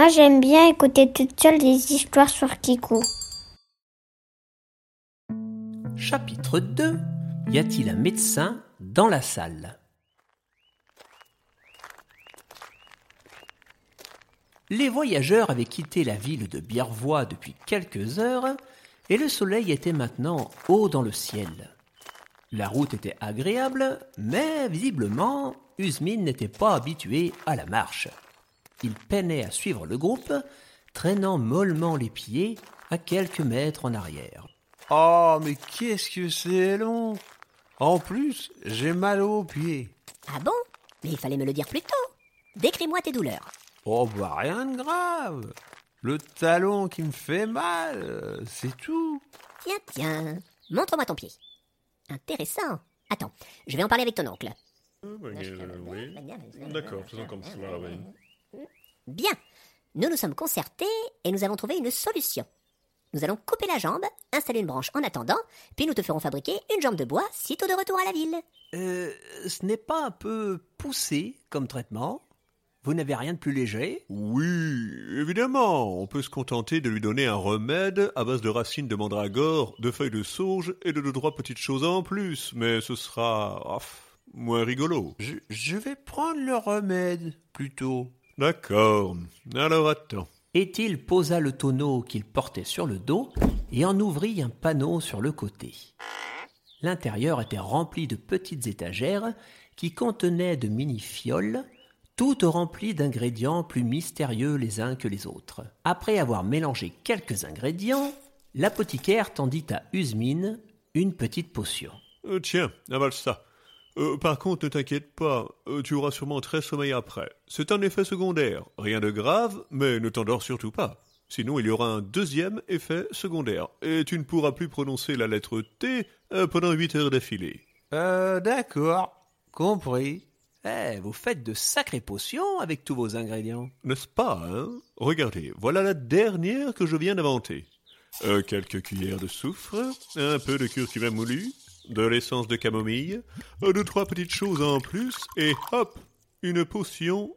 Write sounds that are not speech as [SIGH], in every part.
Moi, j'aime bien écouter toute seule des histoires sur Kiku. Chapitre 2 Y a-t-il un médecin dans la salle? Les voyageurs avaient quitté la ville de Biervois depuis quelques heures et le soleil était maintenant haut dans le ciel. La route était agréable, mais visiblement, Usmine n'était pas habitué à la marche. Il peinait à suivre le groupe, traînant mollement les pieds à quelques mètres en arrière. Oh, mais qu'est-ce que c'est long En plus, j'ai mal aux pieds. Ah bon? Mais il fallait me le dire plus tôt. Décris-moi tes douleurs. Oh, bah rien de grave. Le talon qui me fait mal, euh, c'est tout. Tiens, tiens. Montre-moi ton pied. Intéressant. Attends, je vais en parler avec ton oncle. D'accord, faisons comme cela, oui. Bien. Nous nous sommes concertés et nous avons trouvé une solution. Nous allons couper la jambe, installer une branche en attendant, puis nous te ferons fabriquer une jambe de bois sitôt de retour à la ville. Euh, ce n'est pas un peu poussé comme traitement? Vous n'avez rien de plus léger? Oui, évidemment, on peut se contenter de lui donner un remède à base de racines de mandragore, de feuilles de sauge et de deux trois petites choses en plus, mais ce sera ah, moins rigolo. Je, je vais prendre le remède, plutôt. D'accord, alors attends. Et-il posa le tonneau qu'il portait sur le dos et en ouvrit un panneau sur le côté. L'intérieur était rempli de petites étagères qui contenaient de mini-fioles, toutes remplies d'ingrédients plus mystérieux les uns que les autres. Après avoir mélangé quelques ingrédients, l'apothicaire tendit à Usmine une petite potion. Euh, tiens, avale ça. Euh, par contre, ne t'inquiète pas, euh, tu auras sûrement très sommeil après. C'est un effet secondaire, rien de grave, mais ne t'endors surtout pas. Sinon, il y aura un deuxième effet secondaire, et tu ne pourras plus prononcer la lettre T euh, pendant huit heures d'affilée. Euh, d'accord. Compris. Eh, vous faites de sacrées potions avec tous vos ingrédients. N'est-ce pas, hein? Regardez, voilà la dernière que je viens d'inventer. Quelques cuillères de soufre, un peu de curcuma moulu, de l'essence de camomille, deux, trois petites choses en plus, et hop, une potion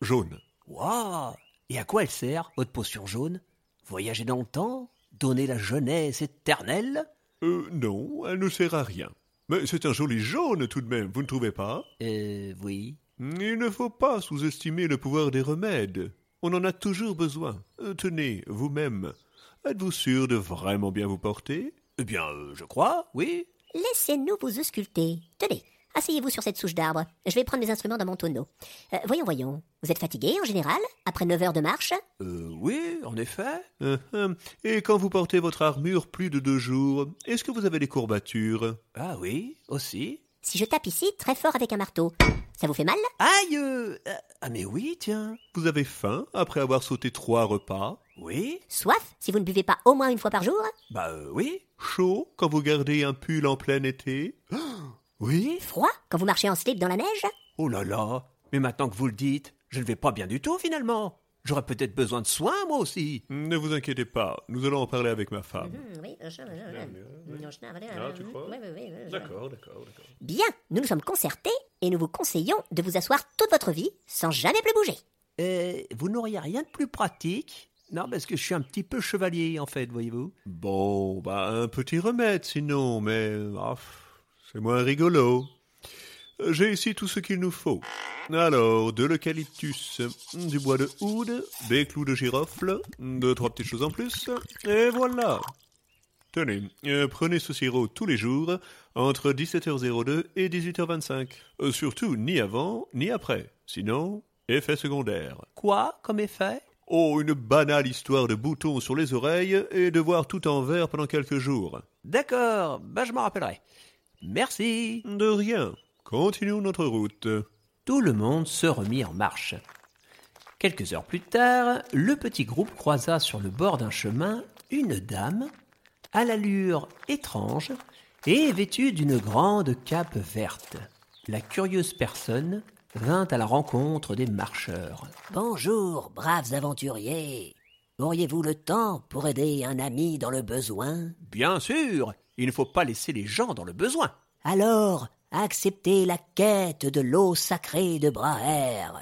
jaune. Waouh Et à quoi elle sert, votre potion jaune? Voyager dans le temps? Donner la jeunesse éternelle? Euh, non, elle ne sert à rien. Mais c'est un joli jaune tout de même, vous ne trouvez pas? Euh, oui. Il ne faut pas sous-estimer le pouvoir des remèdes. On en a toujours besoin. Euh, tenez, vous-même, êtes-vous sûr de vraiment bien vous porter? Eh bien, euh, je crois, oui. Laissez-nous vous ausculter. Tenez, asseyez-vous sur cette souche d'arbre. Je vais prendre mes instruments dans mon tonneau. Euh, voyons, voyons. Vous êtes fatigué en général Après neuf heures de marche? Euh, oui, en effet. Hum. Et quand vous portez votre armure plus de deux jours, est-ce que vous avez des courbatures? Ah oui, aussi. Si je tape ici très fort avec un marteau, ça vous fait mal? Aïe euh, euh, Ah mais oui, tiens. Vous avez faim après avoir sauté trois repas? Oui Soif si vous ne buvez pas au moins une fois par jour? Bah euh, oui. Chaud quand vous gardez un pull en plein été [GASPS] Oui Froid quand vous marchez en slip dans la neige? Oh là là Mais maintenant que vous le dites, je ne vais pas bien du tout finalement. J'aurais peut-être besoin de soins, moi aussi. Ne vous inquiétez pas, nous allons en parler avec ma femme. Oui, Ah, tu crois? D'accord, d'accord, d'accord. Bien, nous nous sommes concertés et nous vous conseillons de vous asseoir toute votre vie sans jamais plus bouger. Euh, vous n'auriez rien de plus pratique? Non, parce que je suis un petit peu chevalier, en fait, voyez-vous. Bon, bah un petit remède sinon, mais ah, c'est moins rigolo. J'ai ici tout ce qu'il nous faut. Alors, de l'eucalyptus, du bois de houde, des clous de girofle, deux, trois petites choses en plus, et voilà. Tenez, euh, prenez ce sirop tous les jours, entre 17h02 et 18h25. Euh, surtout, ni avant, ni après. Sinon, effet secondaire. Quoi comme effet? Oh, une banale histoire de boutons sur les oreilles et de voir tout en vert pendant quelques jours. D'accord, bah je m'en rappellerai. Merci. De rien. Continuons notre route. Tout le monde se remit en marche. Quelques heures plus tard, le petit groupe croisa sur le bord d'un chemin une dame, à l'allure étrange et vêtue d'une grande cape verte. La curieuse personne vint à la rencontre des marcheurs. Bonjour, braves aventuriers. Auriez-vous le temps pour aider un ami dans le besoin? Bien sûr, il ne faut pas laisser les gens dans le besoin. Alors, acceptez la quête de l'eau sacrée de Braher.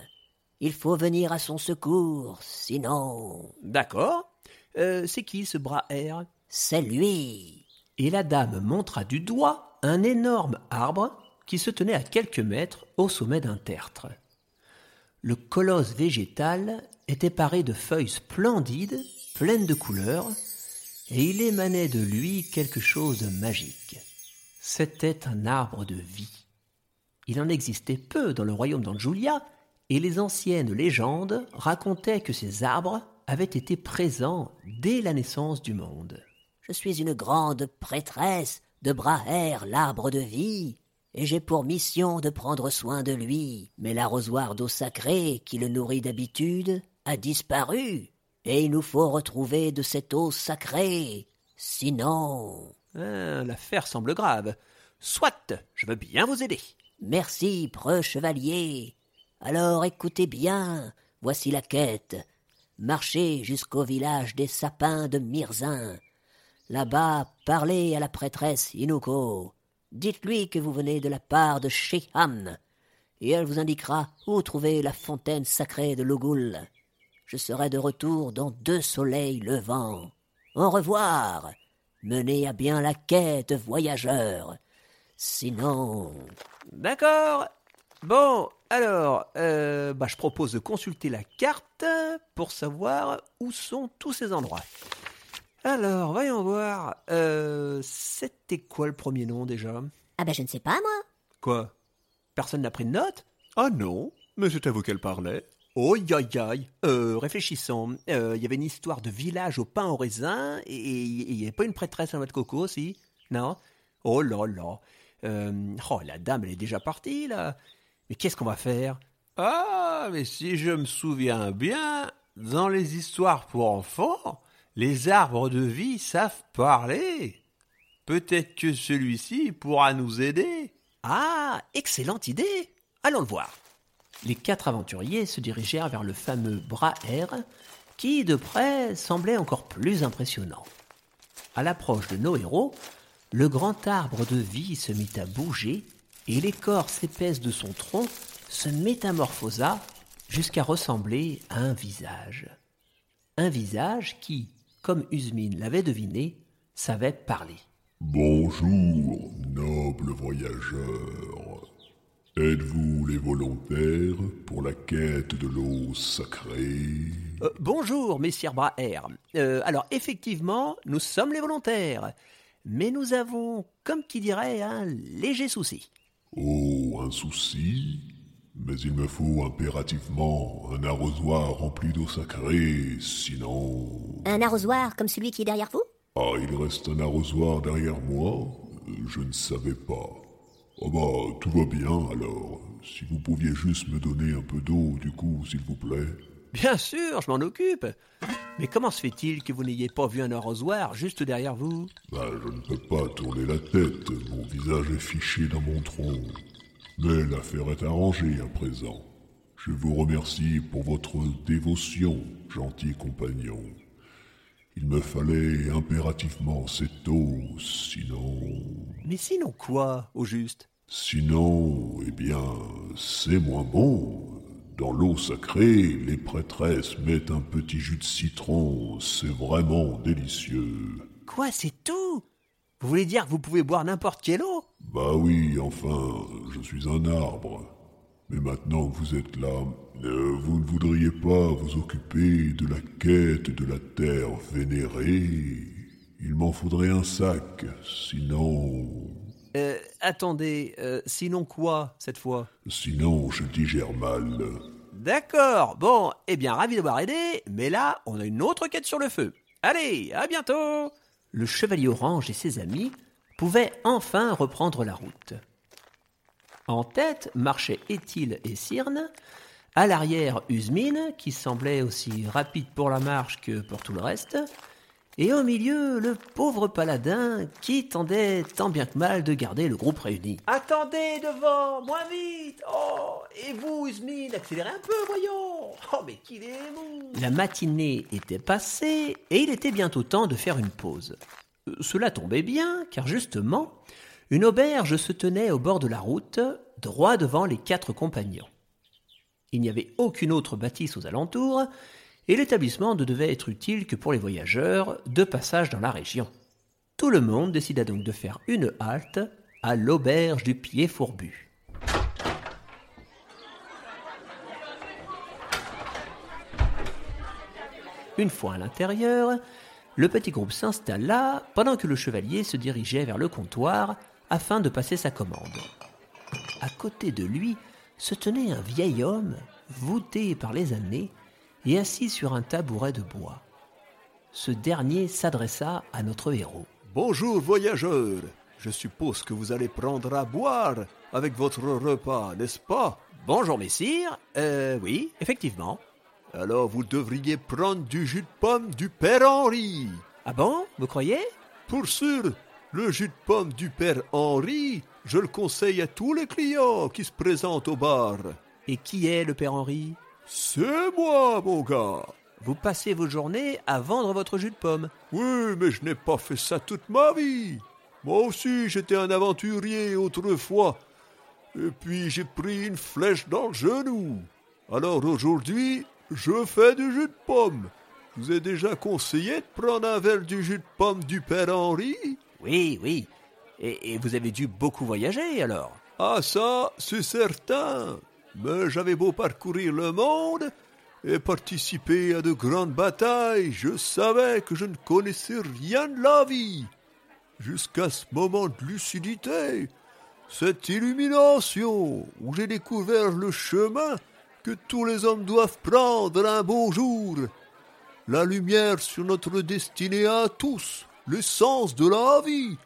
Il faut venir à son secours, sinon. D'accord. Euh, c'est qui ce bras air C'est lui. Et la dame montra du doigt un énorme arbre qui se tenait à quelques mètres au sommet d'un tertre. Le colosse végétal était paré de feuilles splendides, pleines de couleurs, et il émanait de lui quelque chose de magique. C'était un arbre de vie. Il en existait peu dans le royaume d'Anjulia, et les anciennes légendes racontaient que ces arbres avaient été présents dès la naissance du monde. Je suis une grande prêtresse de Braher, l'arbre de vie, et j'ai pour mission de prendre soin de lui. Mais l'arrosoir d'eau sacrée qui le nourrit d'habitude a disparu, et il nous faut retrouver de cette eau sacrée. Sinon. Ah, L'affaire semble grave. Soit, je veux bien vous aider. Merci, preux chevalier. Alors écoutez bien, voici la quête. Marchez jusqu'au village des sapins de Mirzin. Là-bas, parlez à la prêtresse Inuko. Dites-lui que vous venez de la part de Sheham, et elle vous indiquera où trouver la fontaine sacrée de Logul. Je serai de retour dans deux soleils levants. Au revoir. Menez à bien la quête, voyageur. Sinon. D'accord. Bon, alors, euh, bah, je propose de consulter la carte pour savoir où sont tous ces endroits. Alors, voyons voir. Euh, C'était quoi le premier nom déjà? Ah ben je ne sais pas moi. Quoi? Personne n'a pris de note Ah non, mais c'est à vous qu'elle parlait. Oh, aïe, aïe. Euh, réfléchissons. Euh, Il y avait une histoire de village au pain au raisin, et et il n'y avait pas une prêtresse à noix de coco aussi Non? Oh là là. Euh, oh, la dame, elle est déjà partie, là. Mais qu'est-ce qu'on va faire? Ah, mais si je me souviens bien, dans les histoires pour enfants, les arbres de vie savent parler. Peut-être que celui-ci pourra nous aider. Ah, excellente idée Allons le voir. Les quatre aventuriers se dirigèrent vers le fameux bras air, qui, de près, semblait encore plus impressionnant. À l'approche de nos héros, le grand arbre de vie se mit à bouger, et l'écorce épaisse de son tronc se métamorphosa jusqu'à ressembler à un visage. Un visage qui, comme Usmine l'avait deviné, savait parler. Bonjour, nobles voyageurs. Êtes-vous les volontaires pour la quête de l'eau sacrée Euh, bonjour, messire Braher. Euh, alors, effectivement, nous sommes les volontaires. Mais nous avons, comme qui dirait, un léger souci. Oh, un souci Mais il me faut impérativement un arrosoir rempli d'eau sacrée, sinon... Un arrosoir comme celui qui est derrière vous? Ah, il reste un arrosoir derrière moi Je ne savais pas. Ah bah, tout va bien alors. Si vous pouviez juste me donner un peu d'eau, du coup, s'il vous plaît. Bien sûr, je m'en occupe. Mais comment se fait-il que vous n'ayez pas vu un arrosoir juste derrière vous? Bah, je ne peux pas tourner la tête, mon visage est fiché dans mon tronc. Mais l'affaire est arrangée à présent. Je vous remercie pour votre dévotion, gentil compagnon. Il me fallait impérativement cette eau, sinon... Mais sinon quoi, au juste? Sinon, eh bien, c'est moins bon. Dans l'eau sacrée, les prêtresses mettent un petit jus de citron, c'est vraiment délicieux. Quoi, c'est tout? Vous voulez dire que vous pouvez boire n'importe quelle eau? Bah oui, enfin, je suis un arbre. Mais maintenant que vous êtes là, euh, vous ne voudriez pas vous occuper de la quête de la terre vénérée Il m'en faudrait un sac, sinon... Euh, attendez, euh, sinon quoi, cette fois? Sinon, je digère mal. D'accord, bon, eh bien, ravi d'avoir aidé, mais là, on a une autre quête sur le feu. Allez, à bientôt Le chevalier orange et ses amis pouvaient enfin reprendre la route. En tête marchaient Éthyle et Cyrne, à l'arrière Usmine, qui semblait aussi rapide pour la marche que pour tout le reste, et au milieu le pauvre paladin qui tentait tant bien que mal de garder le groupe réuni. Attendez devant, moins vite Oh Et vous, Usmine, accélérez un peu, voyons Oh, mais qu'il est mou La matinée était passée et il était bientôt temps de faire une pause. Euh, Cela tombait bien, car justement, une auberge se tenait au bord de la route, droit devant les quatre compagnons. Il n'y avait aucune autre bâtisse aux alentours, et l'établissement ne devait être utile que pour les voyageurs de passage dans la région. Tout le monde décida donc de faire une halte à l'auberge du pied fourbu. Une fois à l'intérieur, le petit groupe s'installa pendant que le chevalier se dirigeait vers le comptoir afin de passer sa commande. À côté de lui se tenait un vieil homme, voûté par les années et assis sur un tabouret de bois. Ce dernier s'adressa à notre héros. Bonjour voyageurs. Je suppose que vous allez prendre à boire avec votre repas, n'est-ce pas? Bonjour messire. Euh oui, effectivement. Alors vous devriez prendre du jus de pomme du Père Henri. Ah bon Vous croyez? Pour sûr, le jus de pomme du Père Henri, je le conseille à tous les clients qui se présentent au bar. Et qui est le père Henri? C'est moi, mon gars. Vous passez vos journées à vendre votre jus de pomme. Oui, mais je n'ai pas fait ça toute ma vie. Moi aussi, j'étais un aventurier autrefois. Et puis j'ai pris une flèche dans le genou. Alors aujourd'hui, je fais du jus de pomme. Je vous ai déjà conseillé de prendre un verre du jus de pomme du Père Henri? Oui, oui. Et, vous avez dû beaucoup voyager alors Ah ça, c'est certain. Mais j'avais beau parcourir le monde et participer à de grandes batailles, je savais que je ne connaissais rien de la vie. Jusqu'à ce moment de lucidité, cette illumination où j'ai découvert le chemin que tous les hommes doivent prendre un beau jour. La lumière sur notre destinée à tous, l'essence de la vie,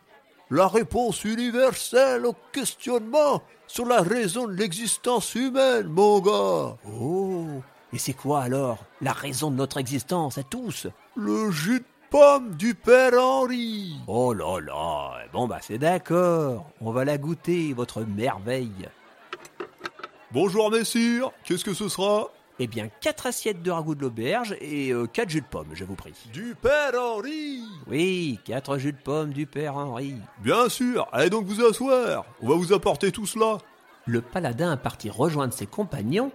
la réponse universelle au questionnement sur la raison de l'existence humaine, mon gars. Oh Et c'est quoi alors la raison de notre existence à tous? Le jus de pomme du Père Henri. Oh là là Bon bah c'est d'accord. On va la goûter, votre merveille. Bonjour, messire. Qu'est-ce que ce sera? Eh bien, quatre assiettes de ragoût de l'auberge et euh, quatre jus de pomme, je vous prie. Du Père Henri. Oui, quatre jus de pomme du père Henri. Bien sûr. Allez donc vous asseoir. On va vous apporter tout cela. Le paladin partit rejoindre ses compagnons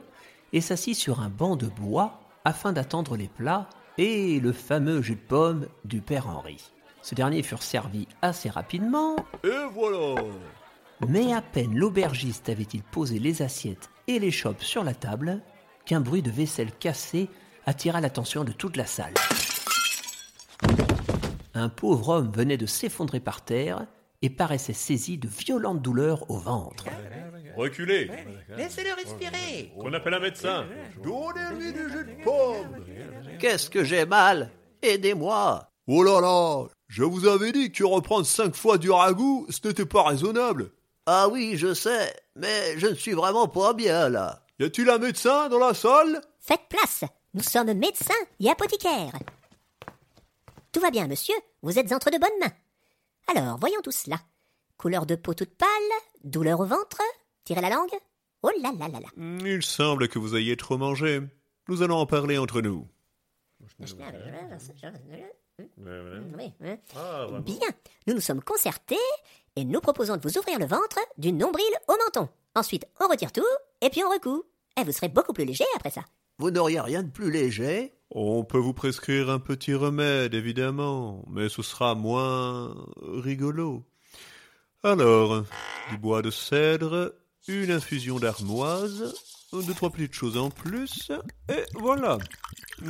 et s'assit sur un banc de bois afin d'attendre les plats et le fameux jus de pomme du père Henri. Ce dernier furent servis assez rapidement, Et voilà. mais à peine l'aubergiste avait-il posé les assiettes et les chopes sur la table qu'un bruit de vaisselle cassée attira l'attention de toute la salle. Un pauvre homme venait de s'effondrer par terre et paraissait saisi de violentes douleurs au ventre. Reculez. Laissez-le respirer. On appelle un médecin. Donnez-lui du jus de pomme. Qu'est-ce que j'ai mal? Aidez-moi. Oh là là. Je vous avais dit que reprendre cinq fois du ragoût, ce n'était pas raisonnable. Ah oui, je sais, mais je ne suis vraiment pas bien là. Y a-t-il un médecin dans la salle Faites place. Nous sommes médecins et apothicaires. Tout va bien, monsieur. Vous êtes entre de bonnes mains. Alors, voyons tout cela. Couleur de peau toute pâle, douleur au ventre, tirez la langue. Oh là là là là. Il semble que vous ayez trop mangé. Nous allons en parler entre nous. Bien, nous nous sommes concertés et nous proposons de vous ouvrir le ventre du nombril au menton. Ensuite, on retire tout et puis on recoue. Et vous serez beaucoup plus léger après ça. Vous n'auriez rien de plus léger On peut vous prescrire un petit remède, évidemment, mais ce sera moins rigolo. Alors, du bois de cèdre, une infusion d'armoise, deux, trois petites choses en plus, et voilà.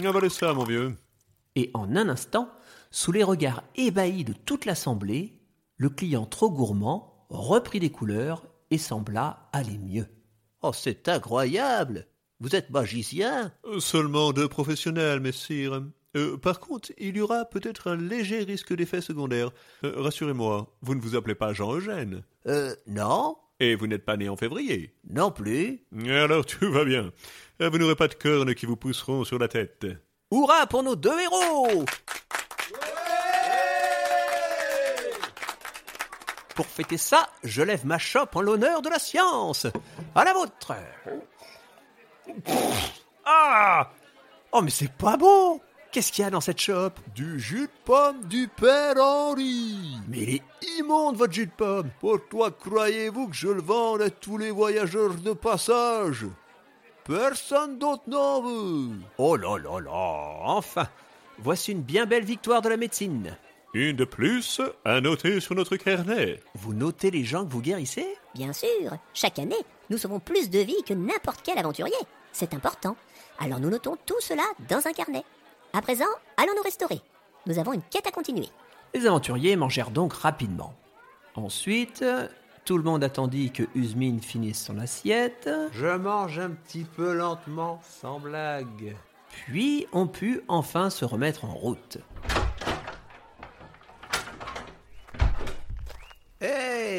Avalez ça, mon vieux. Et en un instant, sous les regards ébahis de toute l'assemblée, le client trop gourmand reprit des couleurs et sembla aller mieux. Oh, c'est incroyable Vous êtes magicien Euh, Seulement deux professionnels, messire. Euh, par contre, il y aura peut-être un léger risque d'effet secondaire. Euh, Rassurez-moi, vous ne vous appelez pas Jean-Eugène. Euh, non Et vous n'êtes pas né en février. Non plus Alors tout va bien. Vous n'aurez pas de cornes qui vous pousseront sur la tête. Hurrah pour nos deux héros Pour fêter ça, je lève ma chope en l'honneur de la science. À la vôtre. Ah Oh mais c'est pas bon Qu'est-ce qu'il y a dans cette chope? Du jus de pomme du Père Henri. Mais il est immonde votre jus de pomme Pourquoi croyez-vous que je le vende à tous les voyageurs de passage? Personne d'autre n'en veut. Oh là là là, enfin, voici une bien belle victoire de la médecine. Une de plus à noter sur notre carnet. Vous notez les gens que vous guérissez? Bien sûr, chaque année, nous sauvons plus de vies que n'importe quel aventurier. C'est important. Alors nous notons tout cela dans un carnet. À présent, allons nous restaurer. Nous avons une quête à continuer. Les aventuriers mangèrent donc rapidement. Ensuite, tout le monde attendit que Usmine finisse son assiette, Je mange un petit peu lentement, sans blague. puis on put enfin se remettre en route.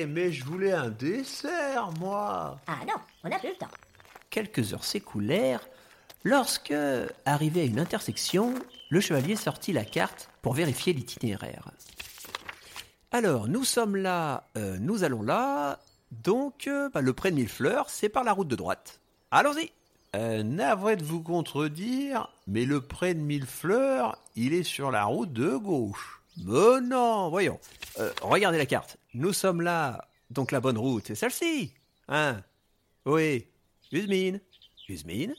Eh, mais je voulais un dessert, moi. Ah non, on n'a plus le temps. Quelques heures s'écoulèrent lorsque, arrivé à une intersection, le chevalier sortit la carte pour vérifier l'itinéraire. Alors, nous sommes là, euh, nous allons là, donc euh, bah, le pré de Millefleurs, c'est par la route de droite. Allons-y Euh, navré de vous contredire, mais le pré de Millefleurs, il est sur la route de gauche. Mais non, voyons. Euh, regardez la carte. Nous sommes là, donc la bonne route, c'est celle-ci. Hein Oui. Usmine Usmine?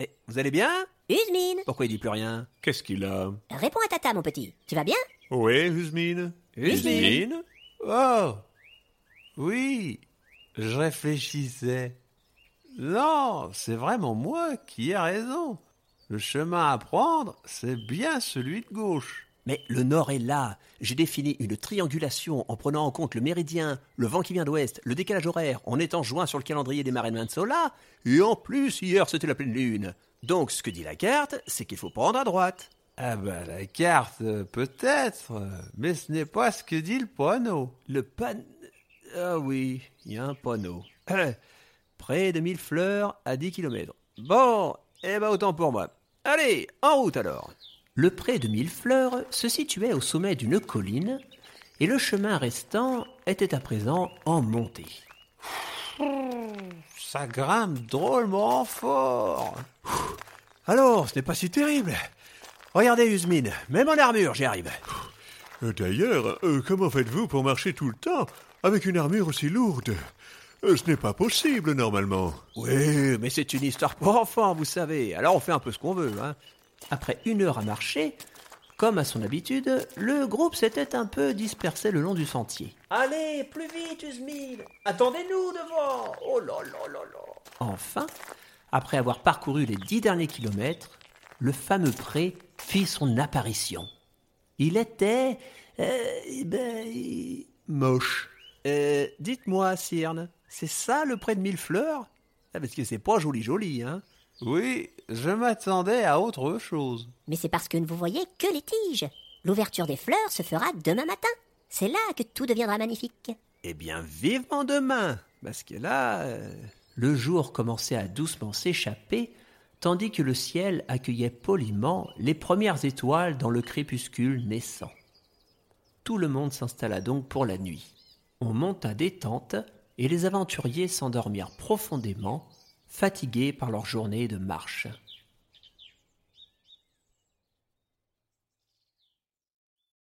Eh, vous allez bien? Usmine, Pourquoi il dit plus rien? Qu'est-ce qu'il a? Réponds à tata, mon petit. Tu vas bien? Oui, Usmine Usmine? Oh Oui, je réfléchissais. Non, c'est vraiment moi qui ai raison. Le chemin à prendre, c'est bien celui de gauche. Mais le nord est là. J'ai défini une triangulation en prenant en compte le méridien, le vent qui vient d'ouest, le décalage horaire, en étant joint sur le calendrier des marées de Mansola, et en plus, hier, c'était la pleine lune. Donc, ce que dit la carte, c'est qu'il faut prendre à droite. Ah bah la carte, euh, peut-être, mais ce n'est pas ce que dit le panneau. Le pan... Ah oui, il y a un panneau. [CLEARS THROAT] Près de 1000 fleurs à 10 km. Bon, eh ben autant pour moi. Allez, en route alors. Le pré de Mille Fleurs se situait au sommet d'une colline et le chemin restant était à présent en montée. Ça grimpe drôlement fort. Alors, ce n'est pas si terrible. Regardez, Usmine, même en armure, j'y arrive. Euh, D'ailleurs, euh, comment faites-vous pour marcher tout le temps avec une armure aussi lourde? Euh, Ce n'est pas possible normalement. Oui, mais c'est une histoire pour enfants, vous savez. Alors on fait un peu ce qu'on veut. Hein. Après une heure à marcher, comme à son habitude, le groupe s'était un peu dispersé le long du sentier. Allez, plus vite, Usmine Attendez-nous devant Oh là là là là Enfin, après avoir parcouru les dix derniers kilomètres, le fameux pré fit son apparition. Il était... euh, ben, moche. Euh, Dites-moi, Cyrne, c'est ça le pré de mille fleurs? Ah, Parce que c'est pas joli joli, hein? Oui, je m'attendais à autre chose. Mais c'est parce que ne vous voyez que les tiges. L'ouverture des fleurs se fera demain matin. C'est là que tout deviendra magnifique. Eh bien, vivement demain Parce que là, euh, le jour commençait à doucement s'échapper, tandis que le ciel accueillait poliment les premières étoiles dans le crépuscule naissant. Tout le monde s'installa donc pour la nuit. On monta des tentes et les aventuriers s'endormirent profondément, fatigués par leur journée de marche.